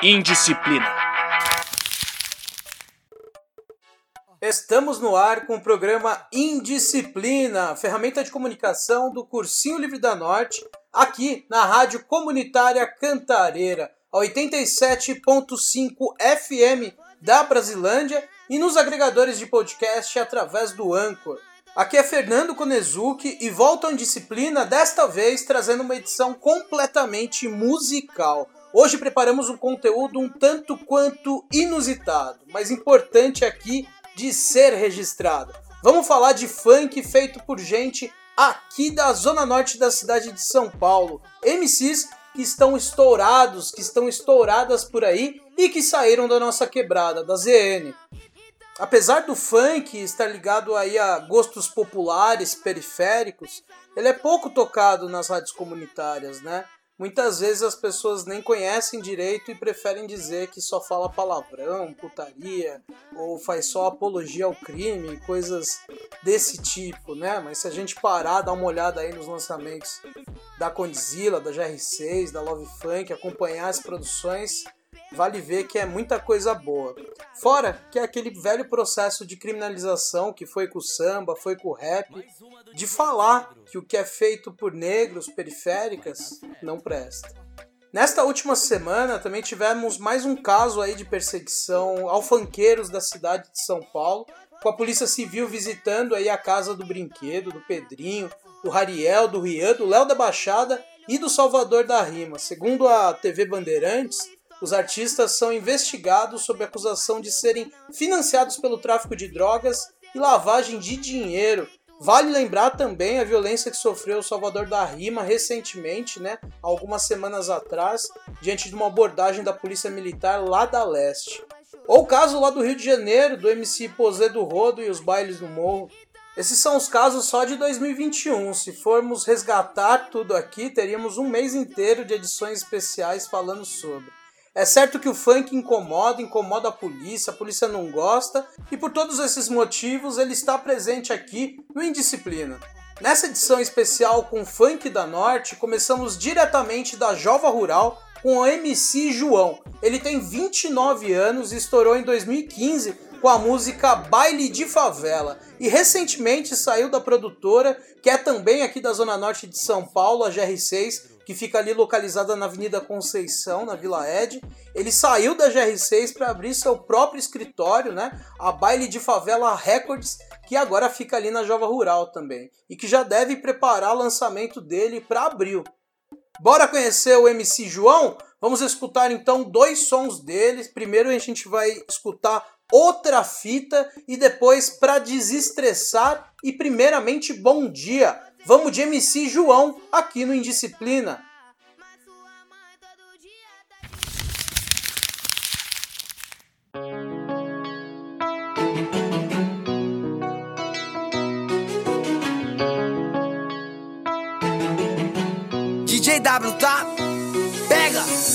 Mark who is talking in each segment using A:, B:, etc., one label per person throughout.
A: Indisciplina.
B: Estamos no ar com o programa Indisciplina, ferramenta de comunicação do Cursinho Livre da Norte, aqui na Rádio Comunitária Cantareira, a 87.5 FM da Brasilândia e nos agregadores de podcast através do Anchor. Aqui é Fernando Konezuki e volto à Indisciplina, desta vez trazendo uma edição completamente musical. Hoje preparamos um conteúdo um tanto quanto inusitado, mas importante aqui de ser registrado. Vamos falar de funk feito por gente aqui da zona norte da cidade de São Paulo. MCs que estão estourados, que estão estouradas por aí e que saíram da nossa quebrada, da ZN apesar do funk estar ligado aí a gostos populares, periféricos, ele é pouco tocado nas rádios comunitárias, né? Muitas vezes as pessoas nem conhecem direito e preferem dizer que só fala palavrão, putaria, ou faz só apologia ao crime, coisas desse tipo, né? Mas se a gente parar, dar uma olhada aí nos lançamentos da Condzilla, da GR6, da Love Funk, acompanhar as produções, vale ver que é muita coisa boa. Fora que é aquele velho processo de criminalização que foi com o samba, foi com o rap, de falar que o que é feito por negros periféricas não presta. Nesta última semana também tivemos mais um caso aí de perseguição ao funkeiros da cidade de São Paulo, com a Polícia Civil visitando aí a casa do Brinquedo, do Pedrinho, do Rariel, do Rian, do Léo da Baixada e do Salvador da Rima. Segundo a TV Bandeirantes, os artistas são investigados sob acusação de serem financiados pelo tráfico de drogas e lavagem de dinheiro. Vale lembrar também a violência que sofreu o Salvador da Rima recentemente, né, algumas semanas atrás, diante de uma abordagem da Polícia Militar lá da Leste. Ou o caso lá do Rio de Janeiro, do MC Posê do Rodo e os bailes no morro. Esses são os casos só de 2021. Se formos resgatar tudo aqui, teríamos um mês inteiro de edições especiais falando sobre. É certo que o funk incomoda, incomoda a polícia, a polícia não gosta, e por todos esses motivos ele está presente aqui no Indisciplina. Nessa edição especial com Funk da Norte, começamos diretamente da Jova Rural com o MC João. Ele tem 29 anos e estourou em 2015 com a música Baile de Favela e recentemente saiu da produtora, que é também aqui da Zona Norte de São Paulo, a GR6, que fica ali localizada na Avenida Conceição, na Vila Ed. Ele saiu da GR6 para abrir seu próprio escritório, né? A Baile de Favela Records, que agora fica ali na Jova Rural também, e que já deve preparar o lançamento dele para abril. Bora conhecer o MC João? Vamos escutar então dois sons dele. Primeiro a gente vai escutar outra fita e depois para desestressar e primeiramente bom dia. Vamos de MC João aqui no Indisciplina.
C: DJ W tá?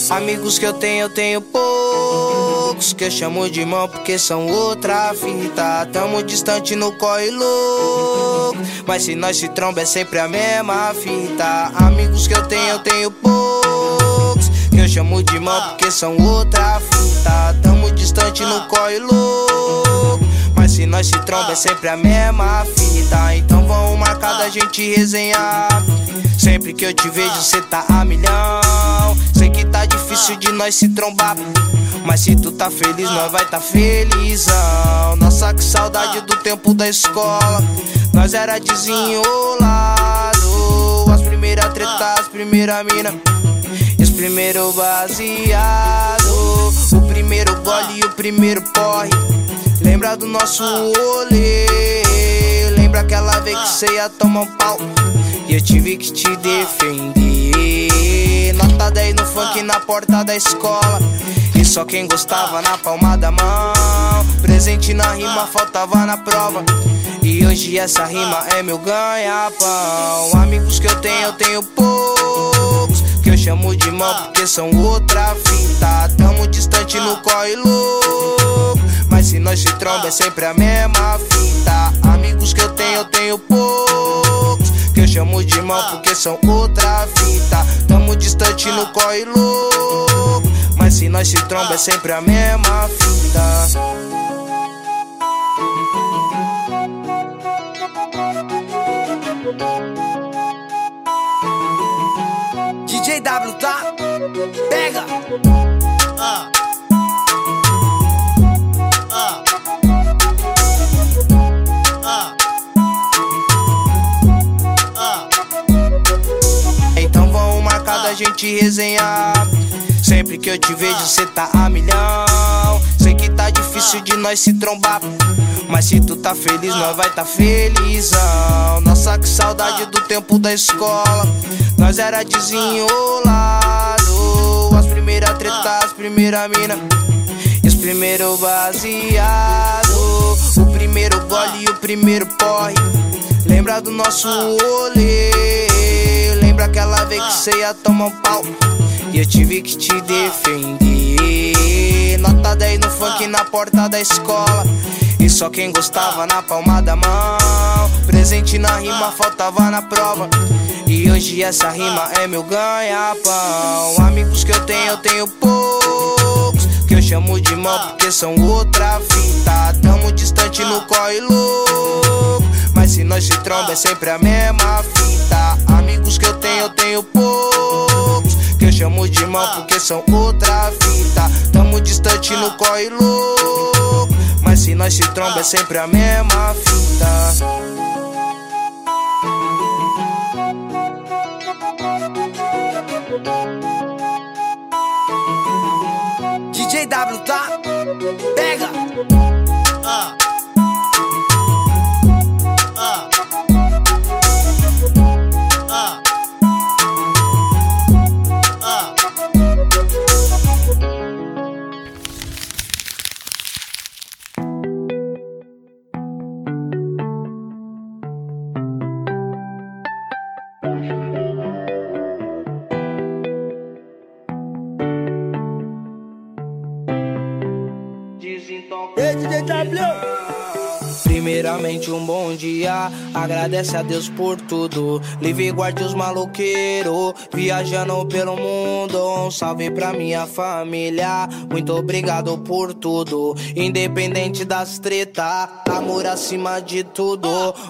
C: Amigos que eu tenho, eu tenho poucos Que eu chamo de irmão porque são outra fita. Tamo distante no corre louco Mas se nós se tromba é sempre a mesma fita. Amigos que eu tenho, eu tenho poucos Que eu chamo de irmão porque são outra fita. Tamo distante no corre louco Mas se nós se tromba é sempre a mesma fita. Então vamos marcar da gente resenhar Sempre que eu te vejo, cê tá a milhão. Sei que tá difícil de nós se trombar. Mas se tu tá feliz, nós vai tá felizão. Nossa, que saudade do tempo da escola. Nós era desenrolado. As primeiras tretas, as primeiras mina. E os primeiros baseado. O primeiro gole e o primeiro porre. Lembra do nosso rolê. Lembra aquela vez que cê ia tomar um pau. E eu tive que te defender. Nota 10 no funk na porta da escola. E só quem gostava na palma da mão. Presente na rima, faltava na prova. E hoje essa rima é meu ganha-pão. Amigos que eu tenho, eu tenho poucos. Que eu chamo de mão porque são outra fita. Tamo distante no corre louco. Mas se nós se tromba é sempre a mesma fita. Amigos que eu tenho, eu tenho poucos. Que eu chamo de irmão porque são outra fita. Tamo distante no corre louco. Mas se nós se tromba é sempre a mesma fita. JW, tá? Pega! Gente resenhar. Sempre que eu te vejo, cê tá a milhão. Sei que tá difícil de nós se trombar. Mas se tu tá feliz, nós vai tá felizão. Nossa, que saudade do tempo da escola. Nós era desenrolado. As primeiras tretas, as primeiras mina. E os primeiros baseado. O primeiro gole e o primeiro porre. Lembra do nosso rolê. Lembra aquela vez que cê ia tomar um pau. E eu tive que te defender. Nota 10 no funk na porta da escola. E só quem gostava na palma da mão. Presente na rima, faltava na prova. E hoje essa rima é meu ganha-pão. Amigos que eu tenho, eu tenho poucos. Que eu chamo de mão porque são outra fita. Tamo distante no corre louco. Mas se nós se tromba é sempre a mesma fita. Amigos que eu tenho, poucos. Que eu chamo de mão porque são outra fita. Tamo distante no corre louco. Mas se nós se tromba é sempre a mesma fita. DJ W, tá? Pega! Um bom dia, agradece a Deus por tudo. Livre guarde os maloqueiros, viajando pelo mundo. Um salve pra minha família, muito obrigado por tudo. Independente das treta, amor acima de tudo.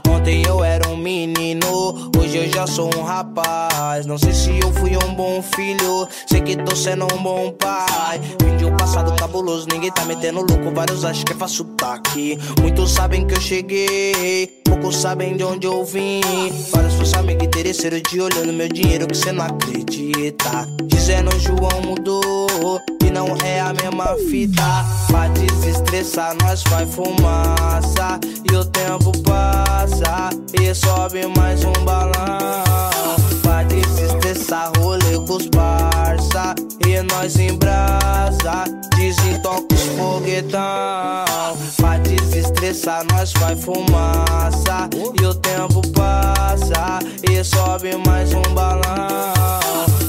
C: Ontem eu era um menino, hoje eu já sou um rapaz. Não sei se eu fui um bom filho, sei que tô sendo um bom pai. Vim de um passado cabuloso, ninguém tá metendo louco. Vários acham que é fácil tá aqui. Muitos sabem que eu cheguei, poucos sabem de onde eu vim. Vários seus amigos interesseiros de olhando meu dinheiro que cê não acredita. Dizendo João mudou e não é a mesma fita. Pra desestressar, nós faz fumaça e o tempo passa e sobe mais um balão. Pra desestressar, rolê com os parça nós em brasa. Desentoca os foguetão. Pra desestressar, nós faz fumaça e o tempo passa e sobe mais um balão.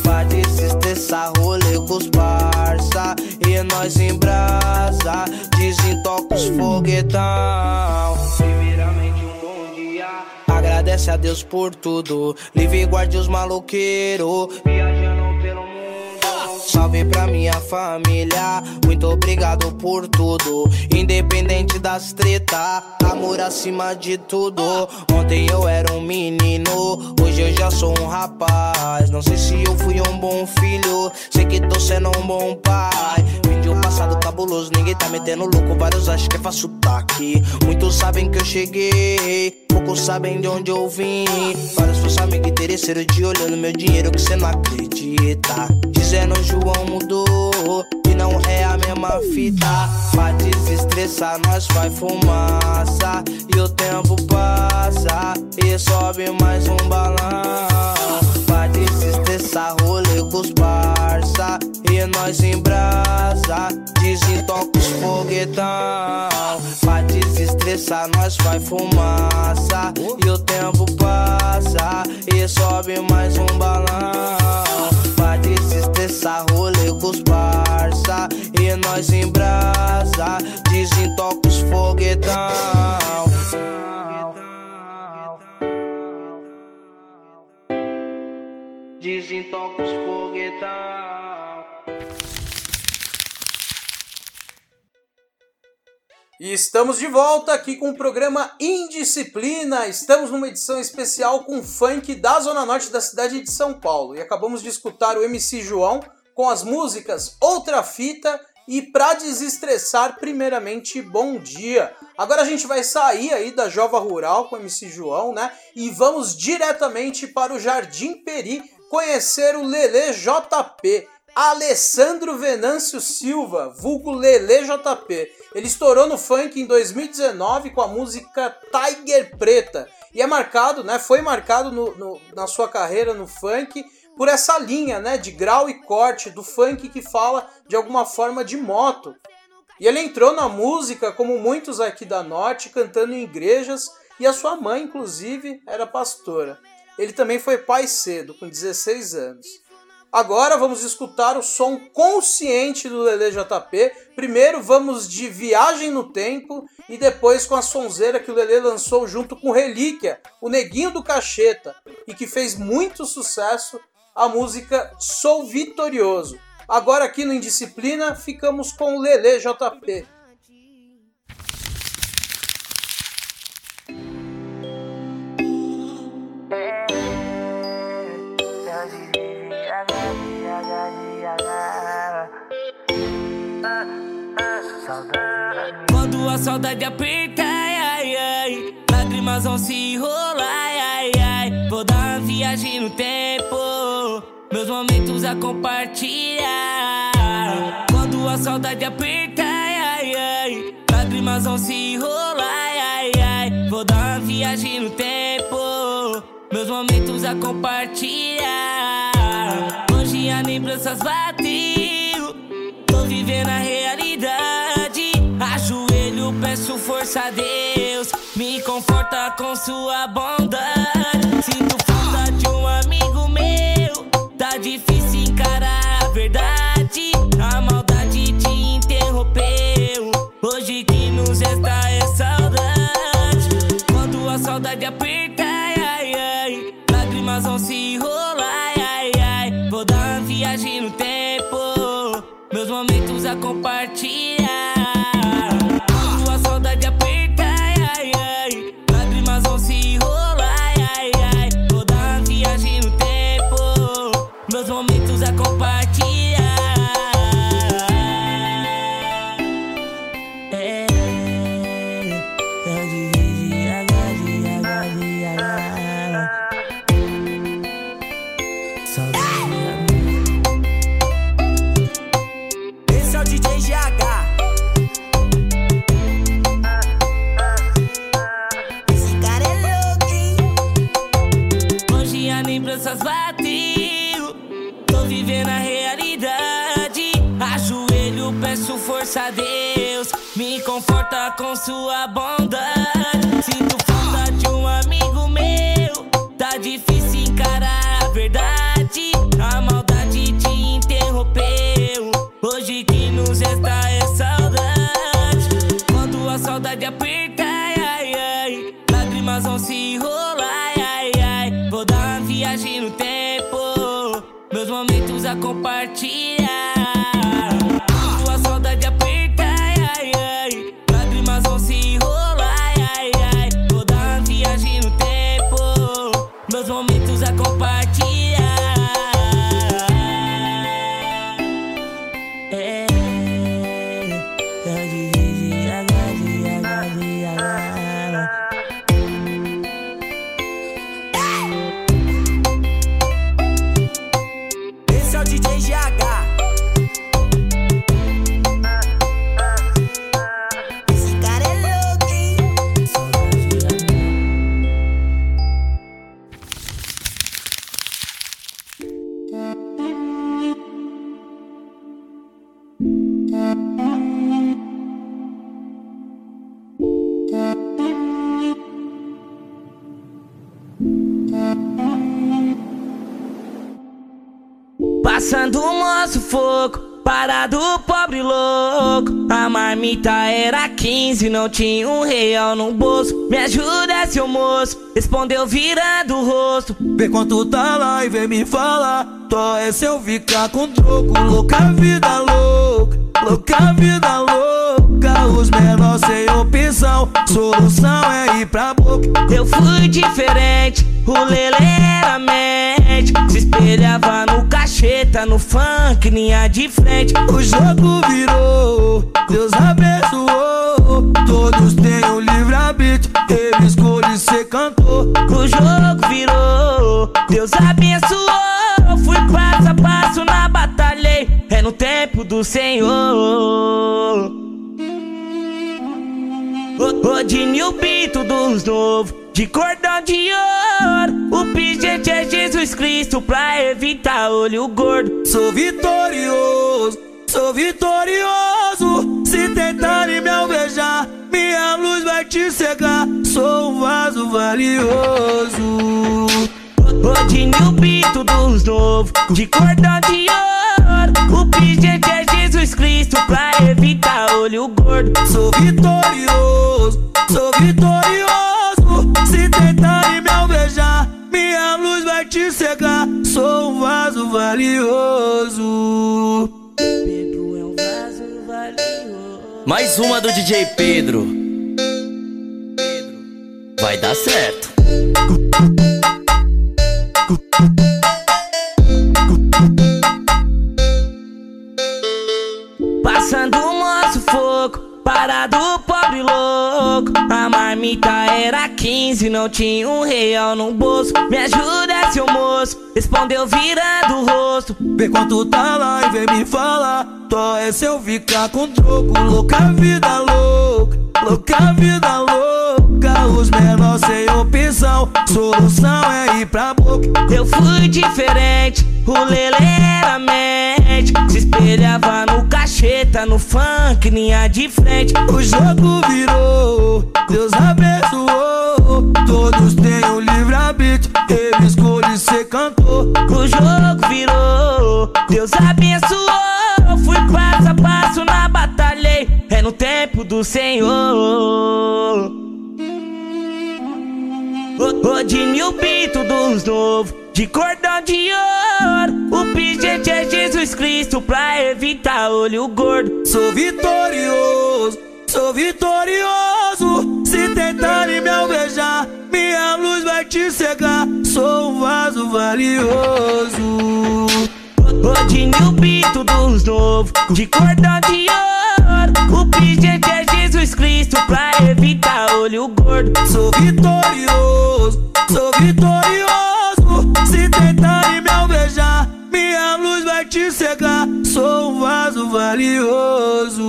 C: Pra desestressar, rolê com os parça e nós em brasa. Desentoca os foguetão. Primeiramente um bom dia. Agradece a Deus por tudo. Livre guarde os maloqueiros. Viajando. Salve pra minha família, muito obrigado por tudo. Independente das treta, amor acima de tudo. Ontem eu era um menino, hoje eu já sou um rapaz. Não sei se eu fui um bom filho, sei que tô sendo um bom pai. Vim de um passado cabuloso, ninguém tá metendo louco. Vários acham que é fácil tá aqui. Muitos sabem que eu cheguei, poucos sabem de onde eu vim. Vários seus amigos interesseiros de olhando meu dinheiro que cê não acredita. Dizendo João mudou a mesma fita. Pra desestressar, nós faz fumaça e o tempo passa e sobe mais um balão. Desestressar, rolê com os parça e nós em brasa. Desentoca os foguetão. Pra desestressar, nós faz fumaça e o tempo passa e sobe mais um balão. Pra desestressar, rolê com os parça e nós em brasa. Desentoca os foguetão. Desentoca os foguetão.
B: E estamos de volta aqui com o programa Indisciplina. Estamos numa edição especial com funk da Zona Norte da cidade de São Paulo. E acabamos de escutar o MC João com as músicas Outra Fita e para desestressar, primeiramente, bom dia. Agora a gente vai sair aí da Jova Rural com o MC João, né? E vamos diretamente para o Jardim Peri conhecer o Lele JP. Alessandro Venâncio Silva, vulgo Lele JP. Ele estourou no funk em 2019 com a música Tiger Preta e é marcado, né? Foi marcado no, no, na sua carreira no funk por essa linha, né? De grau e corte do funk que fala de alguma forma de moto. E ele entrou na música como muitos aqui da Norte, cantando em igrejas e a sua mãe, inclusive, era pastora. Ele também foi pai cedo, com 16 anos. Agora vamos escutar o som consciente do Lele JP. Primeiro vamos de Viagem no Tempo e depois com a sonzeira que o Lele lançou junto com Relíquia, o Neguinho do Cacheta, e que fez muito sucesso, a música Sou Vitorioso. Agora aqui no Indisciplina ficamos com o Lele JP.
A: A saudade aperta, ai, ai, lágrimas vão se enrolar, ai, ai. Vou dar uma viagem no tempo, meus momentos a compartilhar. Quando a saudade aperta, ai, ai, lágrimas vão se enrolar, ai, ai. Vou dar uma viagem no tempo, meus momentos a compartilhar. Hoje as lembranças bateu, tô vivendo a realidade. Peço força a Deus, me conforta com sua bondade. Sinto falta de um amigo meu, tá difícil encarar a verdade. A maldade te interrompeu, hoje que nos resta é saudade. Quando a saudade aperta, ai, ai, lágrimas vão se enrolar, ai, ai, ai. Vou dar uma viagem no tempo, meus momentos a compartilhar. Com sua bondade. Momentos a compartilhar. Parado pobre louco. A marmita era 15, não tinha um real no bolso. Me ajuda, seu moço, respondeu virando o rosto.
D: Vê quanto tá lá e vem me falar. Tó é se eu ficar com troco. Louca vida louca, louca vida louca. Carros menor sem opção, solução é ir pra boca.
A: Eu fui diferente, o Lele era mente. Se espelhava no cacheta, no funk, linha de frente.
D: O jogo virou, Deus abençoou. Todos têm o livre-arbítrio, ele escolhe ser cantor.
A: O jogo virou, Deus abençoou. Fui passo a passo na batalha, é no tempo do Senhor. Rodinho o Bito dos novos, de cordão de ouro. O pingente é Jesus Cristo pra evitar olho gordo.
D: Sou vitorioso, sou vitorioso. Se tentarem me alvejar, minha luz vai te cegar. Sou um vaso valioso.
A: Rodinho o Bito dos novos, de cordão de ouro. O pingente é Jesus Cristo pra evitar olho gordo.
D: Sou vitorioso, sou vitorioso. Se tentarem me alvejar, valioso.
A: Pedro é um vaso valioso.
E: Mais uma do DJ Pedro. Vai dar certo.
A: Fogo, parado pobre louco. A marmita era 15, não tinha um real no bolso. Me ajuda, seu moço, respondeu virando o rosto.
D: Vê quanto tá lá e vem me falar. Tó é se eu ficar com troco. Louca vida louca, louca vida louca. Os menor sem opção, solução é ir pra boca.
A: Eu fui diferente, o Lele era mente. Se espelhava no cacheta, no funk, linha de frente.
D: O jogo virou, Deus abençoou. Todos têm o livre-arbítrio, ele escolhe ser cantor.
A: O jogo virou, Deus abençoou. Fui passo a passo na batalha, é no tempo do Senhor. Rodinho o Bito dos novos, de cordão de ouro. O pingente é Jesus Cristo pra evitar olho gordo.
D: Sou vitorioso, sou vitorioso. Se tentarem me alvejar, minha luz vai te cegar. Sou um vaso valioso.
A: Rodinho o Bito dos novos, de cordão de ouro. O pingente é Jesus Cristo pra evitar olho gordo.
D: Sou vitorioso, sou vitorioso. Se tentarem me alvejar, minha luz vai te cegar. Sou um vaso valioso.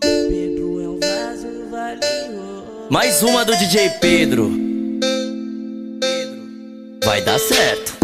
A: Pedro é um vaso valioso.
E: Mais uma do DJ Pedro. Vai dar certo.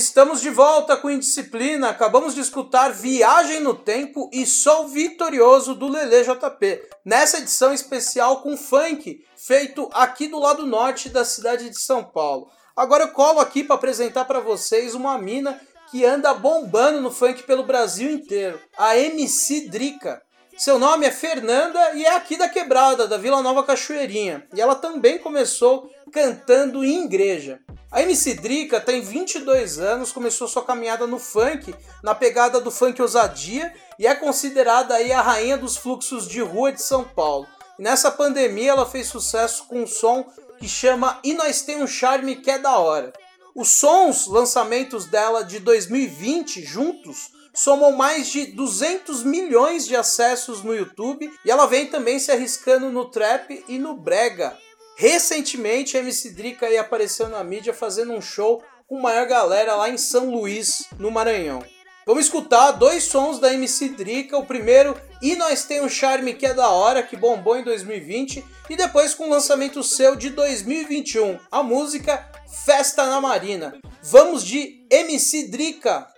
B: Estamos de volta com Indisciplina. Acabamos de escutar Viagem no Tempo e Sol Vitorioso do Lele JP. Nessa edição especial com funk, feito aqui do lado norte da cidade de São Paulo. Agora eu colo aqui para apresentar para vocês uma mina que anda bombando no funk pelo Brasil inteiro, a MC Drica. Seu nome é Fernanda e é aqui da Quebrada, da Vila Nova Cachoeirinha. E ela também começou cantando em igreja. A MC Drica tem 22 anos, começou sua caminhada no funk, na pegada do funk ousadia, e é considerada aí a rainha dos fluxos de rua de São Paulo. E nessa pandemia ela fez sucesso com um som que chama E Nós Tem um Charme Que é da Hora. Os sons, lançamentos dela de 2020 juntos, somam mais de 200 milhões de acessos no YouTube e ela vem também se arriscando no trap e no brega. Recentemente a MC Drica aí apareceu na mídia fazendo um show com maior galera lá em São Luís, no Maranhão. Vamos escutar dois sons da MC Drica, o primeiro E Nós Tem um Charme Que é da Hora, que bombou em 2020, e depois com o lançamento seu de 2021, a música Festa na Marina. Vamos de MC Drica.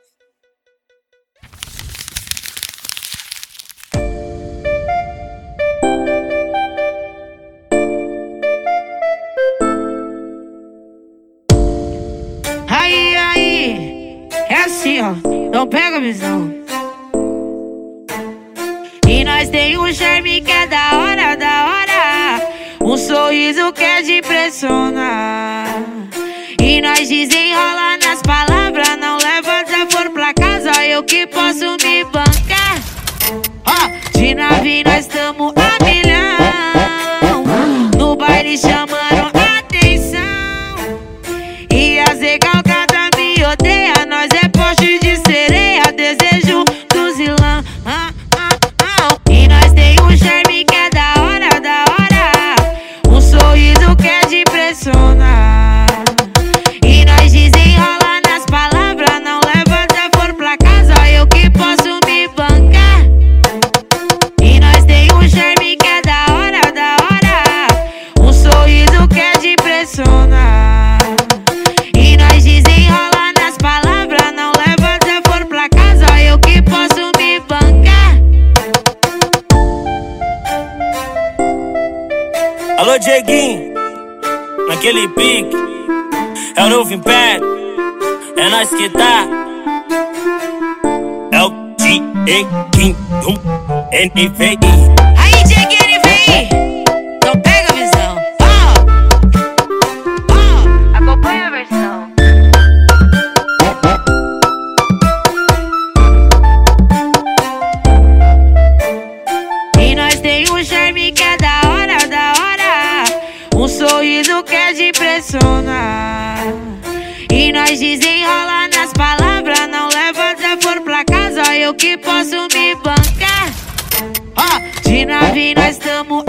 F: Um charme que é da hora, da hora. Um sorriso que é de impressionar. E nós desenrola nas palavras, não leva desaforo pra casa, eu que posso me bancar. Ó, de nave nós tamo posso me bancar. Ó, de nave nós tamo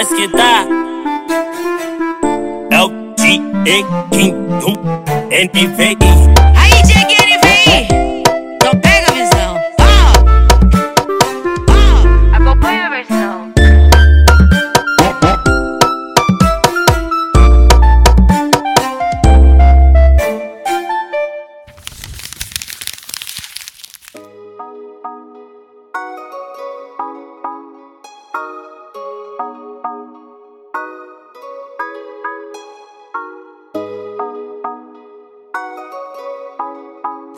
F: nós que
G: tá. É o Dieguinho, NVI.
F: Aí, Dieguinho,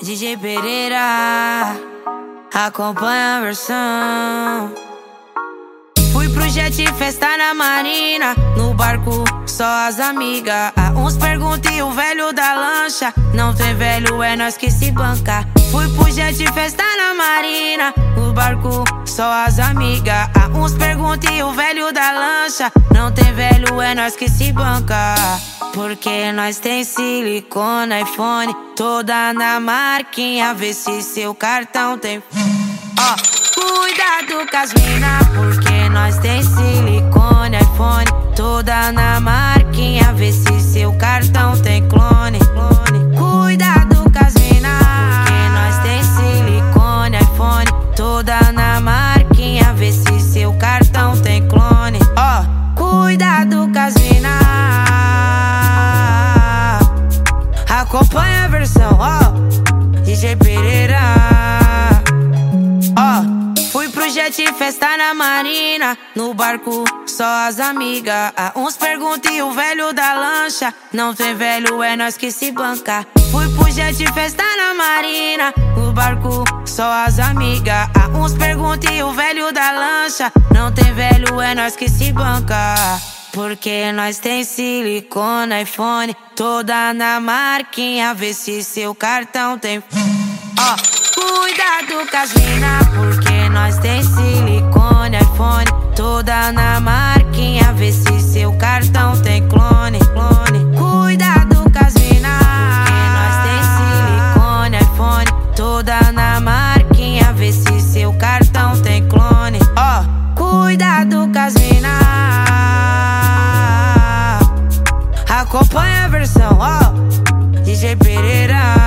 F: DJ Pereira, acompanha a versão. Fui pro jet festa na marina, no barco só as amigas. Uns perguntam e o velho da lancha, não tem velho, é nós que se banca. Jet festa na marina, no barco só as amigas. Uns perguntam e o velho da lancha, não tem velho, é nós que se banca. Porque nós tem silicone, iPhone, toda na marquinha, vê se seu cartão tem. Ó, cuidado com as mina, porque nós tem silicone, iPhone, toda na marquinha, vê se seu cartão tem clone. Toda na marquinha, vê se seu cartão tem clone. Ó, cuidado com as mina. Acompanha a versão, ó, DJ jet festa na marina, no barco só as amigas. Uns perguntam e o velho da lancha, não tem velho, é nós que se banca. Fui pro jet festa na marina, no barco só as amigas. Uns perguntam e o velho da lancha, não tem velho, é nós que se banca. Porque nós tem silicone, iPhone, toda na marquinha, vê se seu cartão tem. Ó, Cuidado com as mina, porque nós tem silicone, iPhone, toda na marquinha. Vê se seu cartão tem clone, clone. Cuidado com as mina, porque nós tem silicone, iPhone, toda
B: na marquinha. Vê
F: se seu cartão tem clone. Ó, oh, cuidado com as mina. Acompanha a versão, ó, oh, DJ Pereira.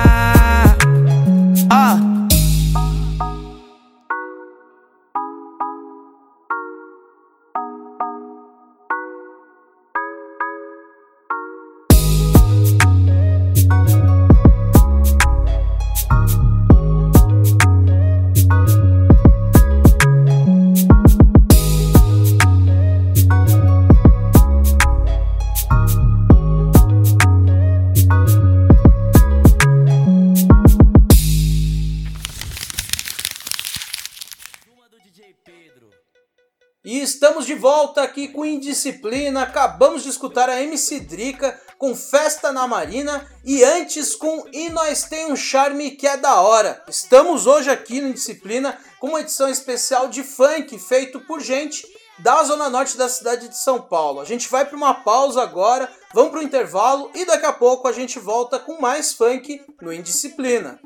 B: Volta aqui com Indisciplina. Acabamos de escutar a MC Drica com Festa na Marina e antes com E Nós Tem um Charme que é da hora. Estamos hoje aqui no Indisciplina com uma edição especial de funk feito por gente da zona norte da cidade de São Paulo. A gente vai para uma pausa agora, vamos para o intervalo e daqui a pouco a gente volta com mais funk no Indisciplina.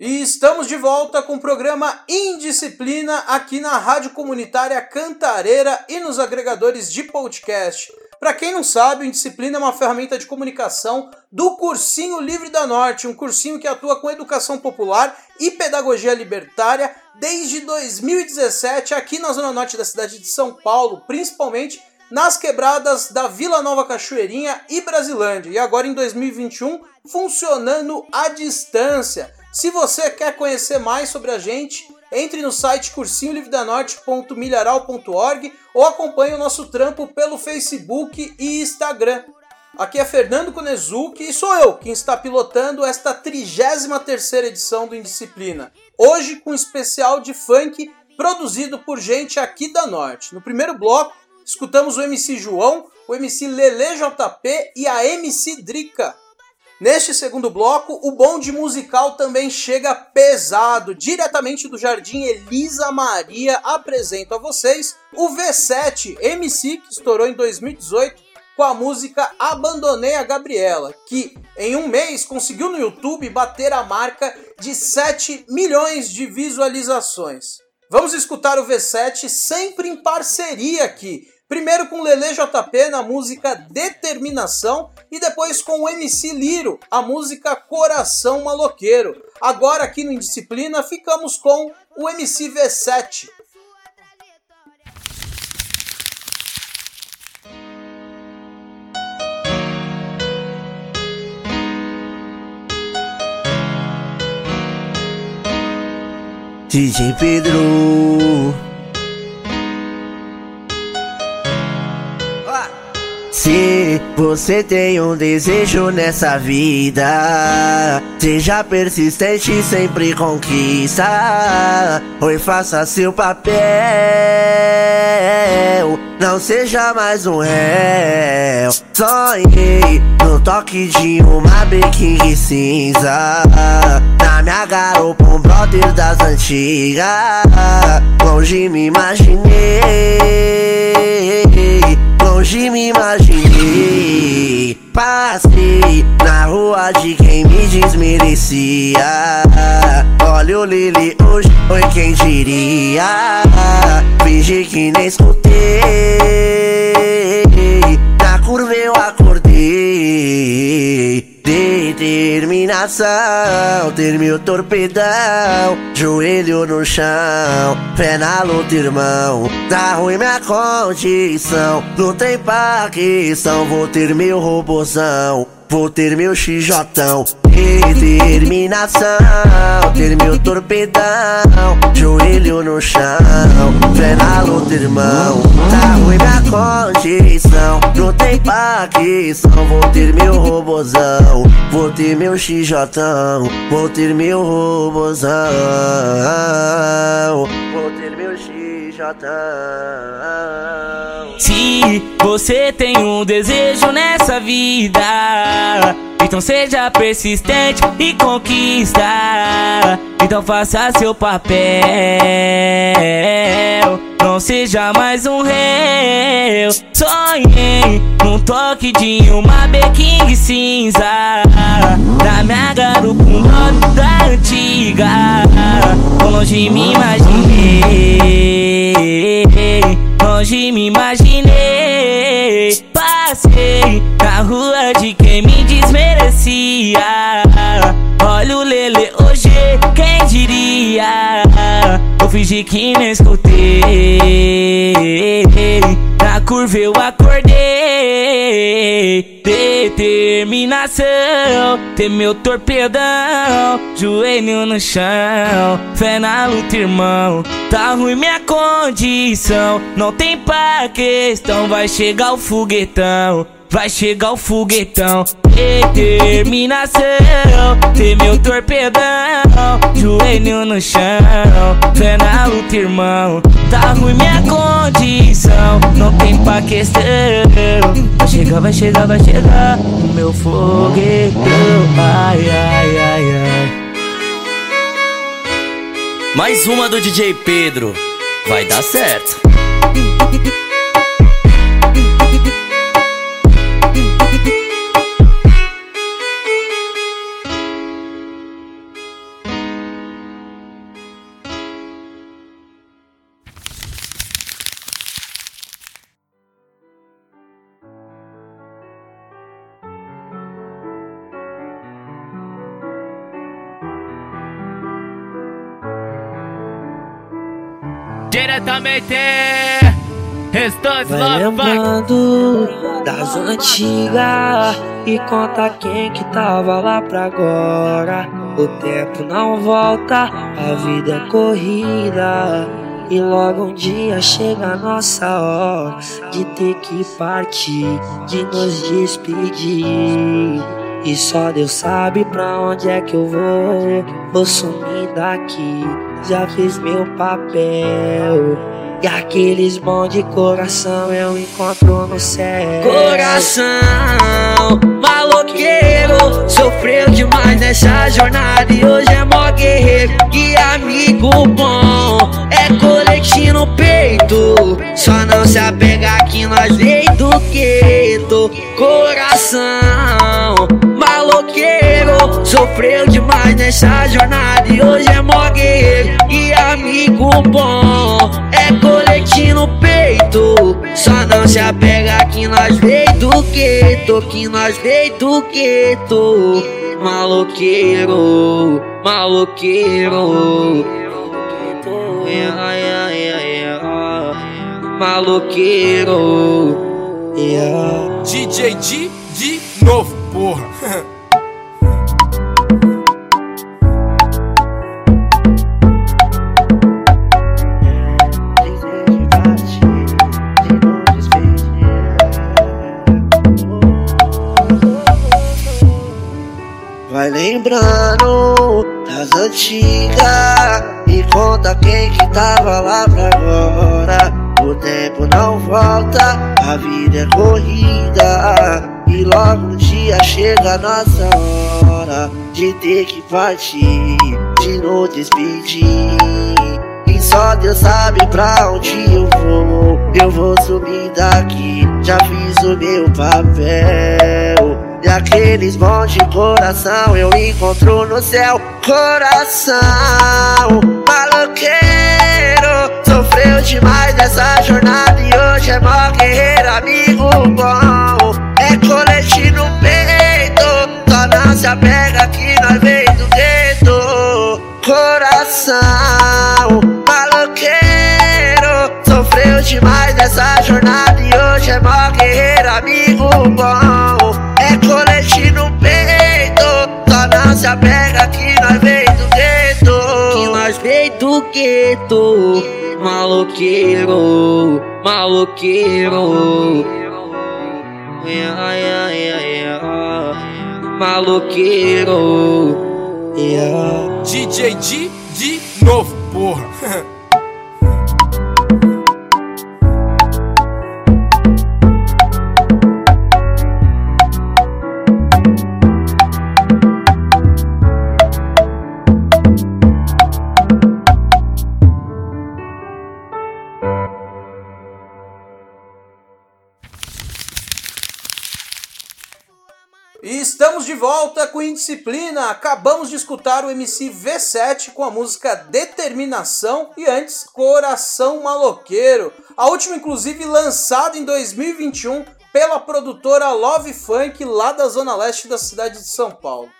B: E estamos de volta com o programa Indisciplina aqui na Rádio Comunitária Cantareira e nos agregadores de podcast. Para quem não sabe, o Indisciplina é uma ferramenta de comunicação do Cursinho Livre da Norte, um cursinho que atua com educação popular e pedagogia libertária desde 2017 aqui na zona norte da cidade de São Paulo, principalmente nas quebradas da Vila Nova Cachoeirinha e Brasilândia. E agora em 2021, funcionando à distância. Se você quer conhecer mais sobre a gente, entre no site cursinholivredanorte.milharal.org ou acompanhe o nosso trampo pelo Facebook e Instagram. Aqui é Fernando Konezuki e sou eu quem está pilotando esta 33 edição do Indisciplina. Hoje com um especial de funk produzido por gente aqui da Norte. No primeiro bloco, escutamos o MC João, o MC Lele JP e a MC Drica. Neste segundo bloco, o bonde musical também chega pesado. Diretamente do Jardim Elisa Maria, apresento a vocês o V7 MC, que estourou em 2018 com a música Abandonei a Gabriela, que em um mês conseguiu no YouTube bater a marca de 7 milhões de visualizações. Vamos escutar o V7 sempre em parceria aqui Primeiro com Lele JP na música Determinação e depois com o MC Liro, a música Coração Maloqueiro. Agora aqui no Indisciplina ficamos com o MC V7.
H: DJ Pedro Se você tem um desejo nessa vida, seja persistente, sempre conquista. Oi, faça seu papel, não seja mais um réu. Sonhei no toque de uma Beking cinza. Na minha garupa, um brother das antigas. Longe me imaginei longe me imaginei Passei na rua de quem me desmerecia. Olha o Lili hoje, foi quem diria? Fingi que nem escutei. Na curva eu acordei Ter meu torpedão Joelho no chão, pé na luta, irmão. Tá ruim minha condição Não tem paquistão, vou ter meu robozão Vou ter meu xijotão Determinação Ter meu torpedão Joelho no chão. Fé na luta, irmão Tá ruim minha condição. Não tem paquistão Vou ter meu robozão. Vou ter meu xijotão Vou ter meu robozão. Vou ter meu xijotão
A: Se você tem um desejo nessa vida então seja persistente e conquista. Então faça seu papel. Não seja mais um réu. Sonhei num toque de uma Beking cinza. Da minha garupa, um da antiga. Longe me imaginei. Longe me imaginei. Passei na rua de quem me desmerecia. Olha o Lele hoje, quem diria? Eu fingi que nem escutei. Na curva eu acordei. Determinação, ter meu torpedão. Joelho no chão, fé na luta, irmão. Tá ruim minha condição, não tem pra questão. Vai chegar o foguetão. vai chegar o foguetão. Determinação, ter meu torpedão, joelho no chão, fé na luta, irmão. Tá ruim minha condição, não tem pra questão. Chegar, vai chegar, vai chegar o meu foguetão. Ai, ai, ai, ai.
E: Mais uma do DJ Pedro. Vai dar certo.
A: Restante
I: Vai lembrando das antigas e conta quem que tava lá pra agora. O tempo não volta, a vida é corrida. E logo um dia chega a nossa hora de ter que partir, de nos despedir. E só Deus sabe pra onde é que eu vou. Vou sumir daqui, já fiz meu papel. E aqueles bons de coração eu encontro no céu. Coração maloqueiro, sofreu demais nessa jornada e hoje é mó guerreiro. E amigo bom, é colete no peito. Só não se apega que nós veio do gueto. Coração maloqueiro, sofreu demais nessa jornada e hoje é mó guerreiro. E amigo bom, peito. Só não se apega que nós veio do gueto, que nós veio do gueto. Maloqueiro, maloqueiro. Yeah, yeah, yeah, yeah. Maloqueiro. Yeah.
J: DJ G de novo, porra.
I: Vai lembrando das antigas e conta quem que tava lá pra agora. O tempo não volta, a vida é corrida. E logo um dia chega a nossa hora de ter que partir, de nos despedir. E só Deus sabe pra onde eu vou. Eu vou sumir daqui, já fiz o meu papel. E aqueles bons de coração eu encontro no céu. Coração maloqueiro, sofreu demais nessa jornada e hoje é mó guerreiro, amigo bom. É colete no peito, só não se apega que nós veio do gueto. Coração maloqueiro, sofreu demais nessa jornada gueto, maloqueiro, maloqueiro. Yeah, yeah, yeah, yeah. Maloqueiro. Yeah.
J: DJ G de novo, porra.
B: estamos de volta com Indisciplina. Acabamos de escutar o MC V7 com a música Determinação e antes Coração Maloqueiro. A última, inclusive, lançada em 2021 pela produtora Love Funk lá da zona leste da cidade de São Paulo.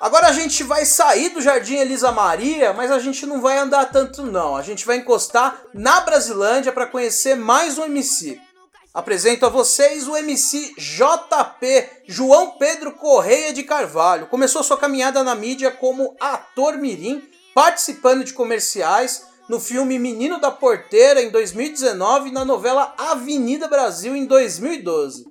B: Agora a gente vai sair do Jardim Elisa Maria, mas a gente não vai andar tanto não. A gente vai encostar na Brasilândia para conhecer mais um MC. Apresento a vocês o MC JP, João Pedro Correia de Carvalho. Começou sua caminhada na mídia como ator mirim, participando de comerciais no filme Menino da Porteira em 2019 e na novela Avenida Brasil em 2012.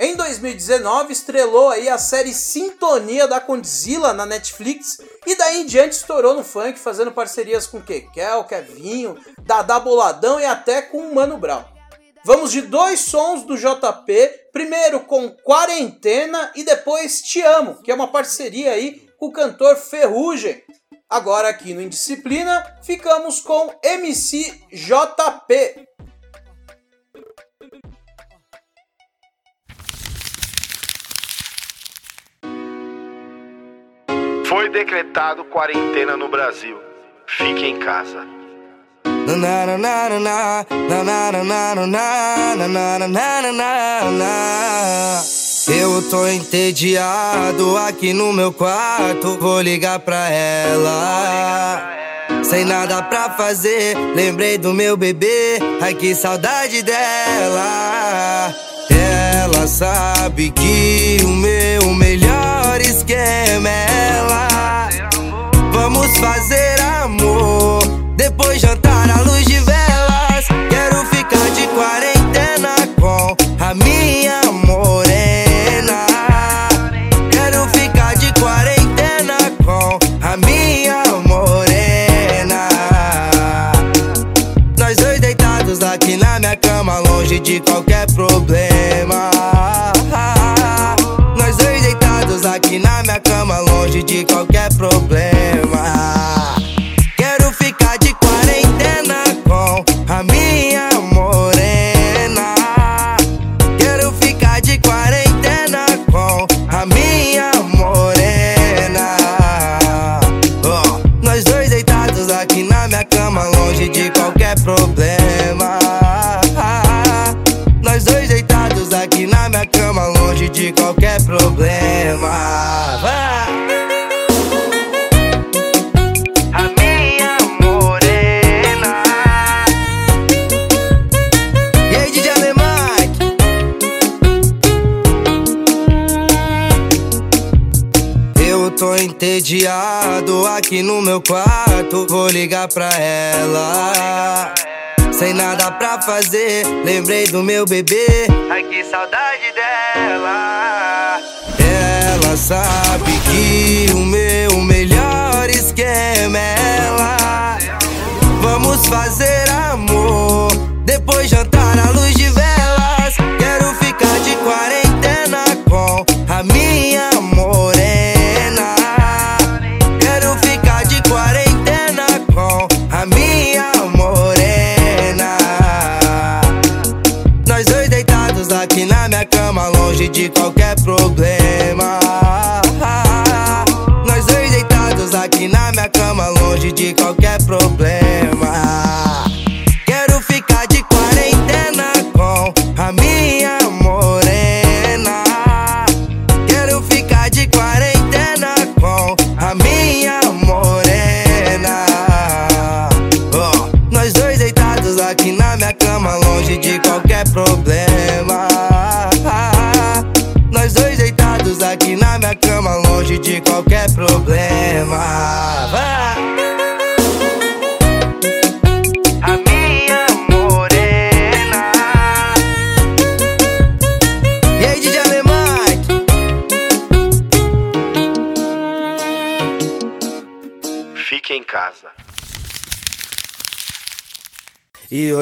B: Em 2019 estrelou aí a série Sintonia da Condzilla na Netflix e daí em diante estourou no funk fazendo parcerias com Kekel, Kevinho, Dada Boladão e até com Mano Brown. Vamos de dois sons do JP, primeiro com Quarentena e depois Te Amo, que é uma parceria aí com o cantor Ferrugem. Agora aqui no Indisciplina ficamos com MC JP.
K: Foi decretado quarentena no Brasil. Fique em casa.
C: Eu tô entediado aqui no meu quarto, vou ligar pra ela. Sem nada pra fazer, lembrei do meu bebê, ai que saudade dela. Ela sabe que o meu melhor esquema é ela. Vamos fazer amor, depois jantar morena. Quero ficar de quarentena com a minha morena. Nós dois deitados aqui na minha cama, longe de qualquer problema. Meu bebê, ai que saudade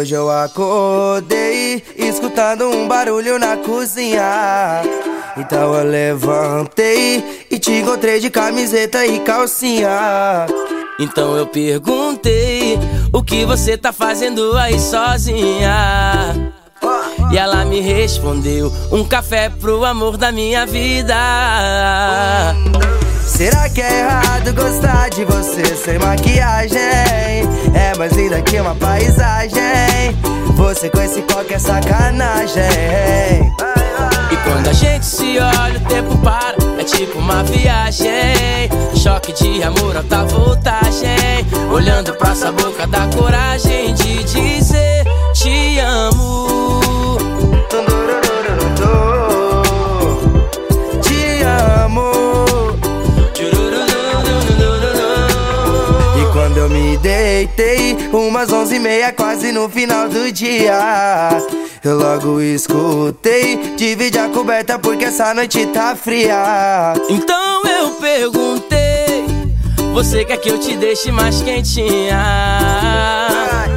C: hoje eu acordei escutando um barulho na cozinha. Então eu levantei e te encontrei de camiseta e calcinha.
E: Então eu perguntei o que você tá fazendo aí sozinha. E ela me respondeu: um café pro amor da minha vida.
C: Será que é errado gostar de você sem maquiagem? É mais linda que uma paisagem. Você com esse coque é sacanagem.
E: E quando a gente se olha, o tempo para, é tipo uma viagem. Choque de amor, alta voltagem. Olhando pra sua boca, dá coragem
C: umas onze e meia, quase no final do dia. Eu logo escutei. Divide a coberta porque essa noite tá fria.
E: Então eu perguntei: Você quer que eu te deixe mais quentinha?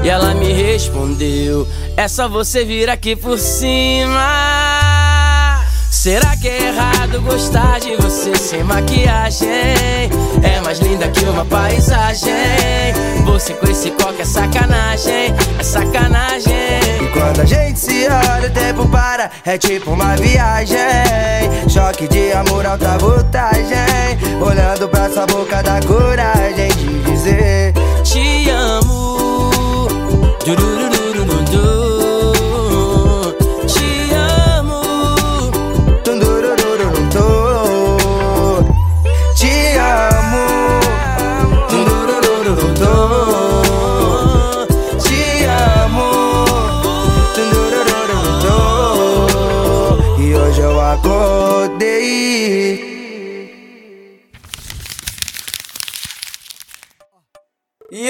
E: E ela me respondeu: É só você vir aqui por cima. Será que é errado gostar de você sem maquiagem? É mais linda que uma paisagem. Você com esse coque é sacanagem, é sacanagem.
C: E quando a gente se olha, o tempo para, é tipo uma viagem. Choque de amor, alta voltagem. Olhando pra sua boca, dá coragem de dizer:
E: Te amo. Durururururu.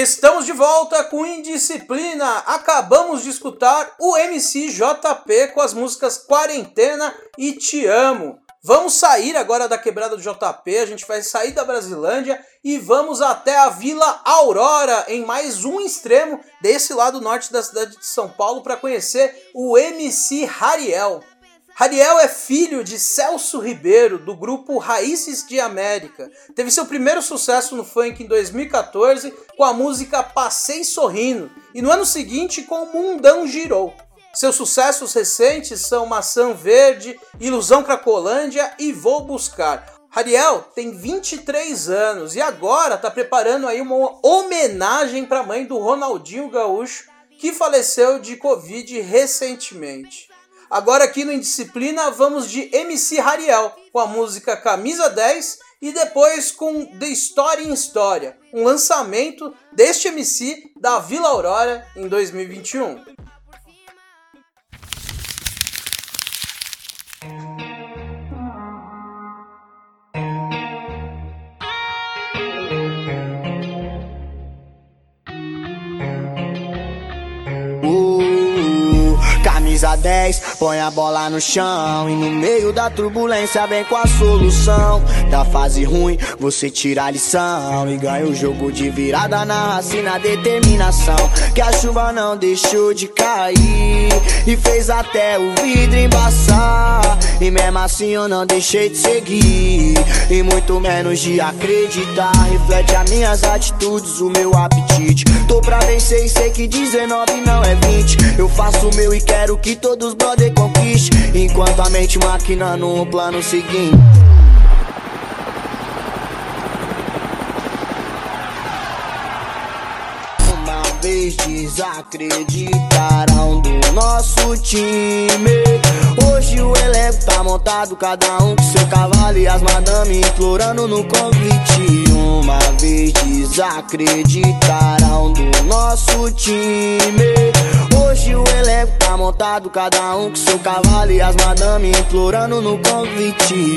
B: Estamos de volta com Indisciplina. Acabamos de escutar o MC JP com as músicas Quarentena e Te Amo. Vamos sair agora da quebrada do JP, a gente vai sair da Brasilândia e vamos até a Vila Aurora, em mais um extremo desse lado norte da cidade de São Paulo, para conhecer o MC Rariel. Rariel é filho de Celso Ribeiro, do grupo Raízes de América. Teve seu primeiro sucesso no funk em 2014 com a música Passei Sorrindo e no ano seguinte com Mundão Girou. Seus sucessos recentes são Maçã Verde, Ilusão Cracolândia e Vou Buscar. Rariel tem 23 anos e agora está preparando aí uma homenagem para a mãe do Ronaldinho Gaúcho, que faleceu de Covid recentemente. Agora aqui no Indisciplina vamos de MC Rariel com a música Camisa 10 e depois com The Story in História, um lançamento deste MC da Vila Aurora em 2021.
L: 10, põe a bola no chão. E no meio da turbulência vem com a solução. Da fase ruim, você tira a lição. E ganha o jogo de virada na raça e na determinação. Que a chuva não deixou de cair. E fez até o vidro embaçar. E mesmo assim eu não deixei de seguir. E muito menos de acreditar. Reflete as minhas atitudes, o meu apetite. Tô pra vencer e sei que 19 não é 20. Eu faço o meu e quero que todos brother conquiste Enquanto a mente maquinando um plano seguinte Vez desacreditaram do nosso time. Hoje o elenco tá montado, cada um com seu cavalo E as madame implorando no convite. Uma vez desacreditaram do nosso time. Hoje o elenco tá montado, cada um com seu cavalo e as madame implorando no convite.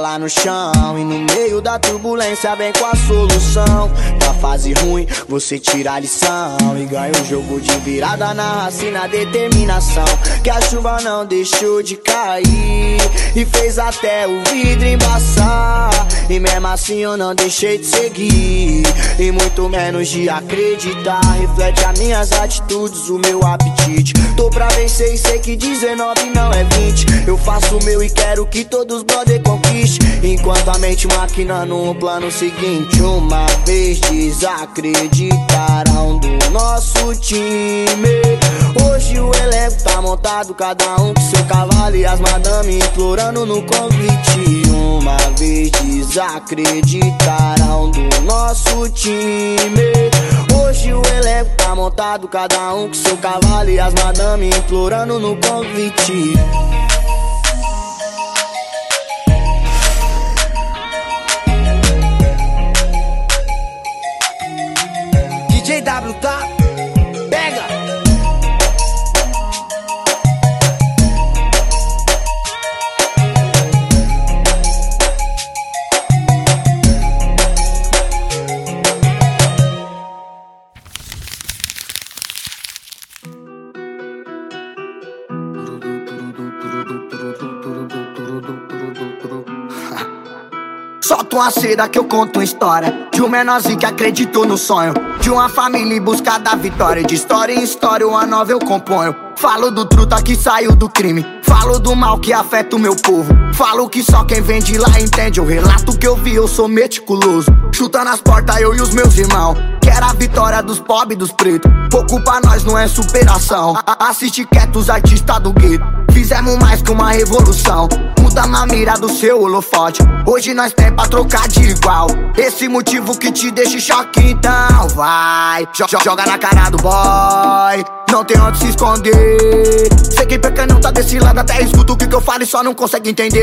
L: no chão e no meio da turbulência vem com a solução. Da fase ruim, você tira a lição e ganha o jogo de virada na raça e na determinação. Que a chuva não deixou de cair e fez até o vidro embaçar. E mesmo assim eu não deixei de seguir e muito menos de acreditar. Reflete as minhas atitudes, o meu apetite. Tô pra vencer e sei que 19 não é 20. Eu faço o meu e quero que todos brother conquiste Enquanto a mente maquinando um plano seguinte Uma vez desacreditaram do nosso time. Hoje o elenco tá montado, cada um com seu cavalo E as madame implorando no convite. Uma vez desacreditaram do nosso time. Hoje o elenco tá montado, cada um com seu cavalo E as madame implorando no convite Solta uma seda que eu conto história De um menorzinho que acreditou no sonho De uma família em busca da vitória De história em história uma nova eu componho. Falo do truta que saiu do crime Falo do mal que afeta o meu povo Falo que só quem vem de lá entende. O relato que eu vi, eu sou meticuloso. Chutando as portas eu e os meus irmãos Quero a vitória dos pobres e dos pretos. Pouco pra nós não é superação. A Assiste quieto os artistas do gueto Fizemos mais que uma revolução. Muda na mira do seu holofote. Hoje nós tem pra trocar de igual. Esse motivo que te deixa em choque Então vai. Jo jo- Joga na cara do boy. Não tem onde se esconder. Sei que peca não tá desse lado Até escuta o que, que eu falo e só não consegue entender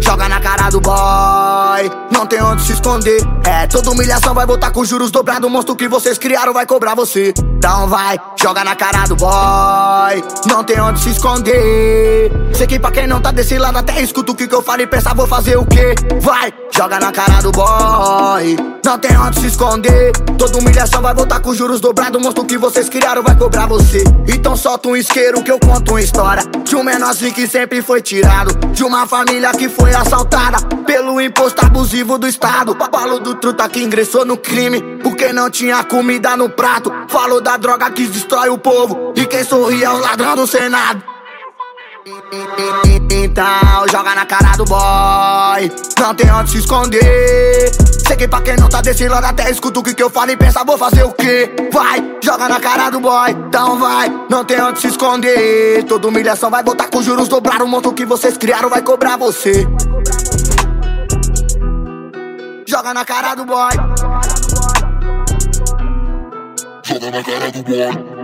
L: Joga na cara do boy Não tem onde se esconder. É, toda humilhação vai voltar com juros dobrados. O monstro que vocês criaram vai cobrar você. Então vai, joga na cara do boy Não tem onde se esconder. Sei que pra quem não tá desse lado Até escuta o que, que eu falo e pensa Vou fazer o quê? Vai, joga na cara do boy Não tem onde se esconder. Toda humilhação vai voltar com juros dobrados. O monstro que vocês criaram vai cobrar você. Então solta um isqueiro que eu conto uma história. De um menorzinho que sempre foi tirado. De uma família que foi assaltada Pelo imposto abusivo do Estado. Falo do truta que ingressou no crime Porque não tinha comida no prato. Falo da droga que destrói o povo E quem sorri é o ladrão do Senado então joga na cara do boy. Não tem onde se esconder. Sei que pra quem não tá desse lado Até escuta o que, que eu falo e pensa Vou fazer o quê? Vai, joga na cara do boy. Então vai, não tem onde se esconder. Toda humilhação vai botar com juros dobrar O monstro que vocês criaram vai cobrar você. Joga na cara do boy.
M: Joga na cara do boy.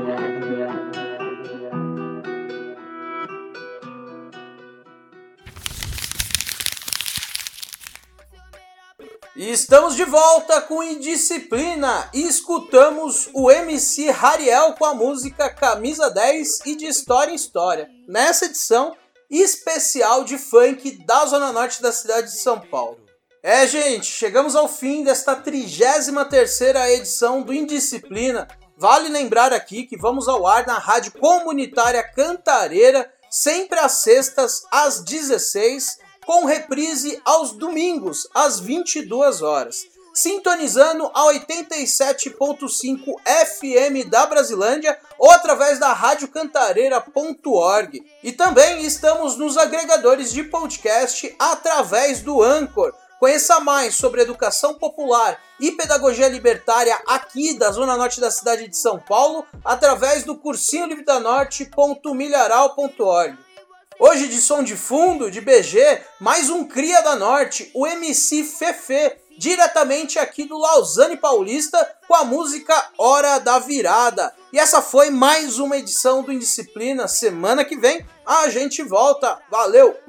B: E estamos de volta com Indisciplina e escutamos o MC Rariel com a música Camisa 10 e de História em História, nessa edição especial de funk da Zona Norte da cidade de São Paulo. É, gente, chegamos ao fim desta 33ª edição do Indisciplina. Vale lembrar aqui que vamos ao ar na Rádio Comunitária Cantareira, sempre às sextas, às 16 com reprise aos domingos, às 22 horas. Sintonizando a 87.5 FM da Brasilândia ou através da radiocantareira.org. E também estamos nos agregadores de podcast através do Anchor. Conheça mais sobre educação popular e pedagogia libertária aqui da Zona Norte da cidade de São Paulo através do cursinho livre da norte.milharal.org. Hoje de som de fundo, de BG, mais um Cria da Norte, o MC Fefe, diretamente aqui do Lausanne Paulista, com a música Hora da Virada. E essa foi mais uma edição do Indisciplina. Semana que vem a gente volta. Valeu!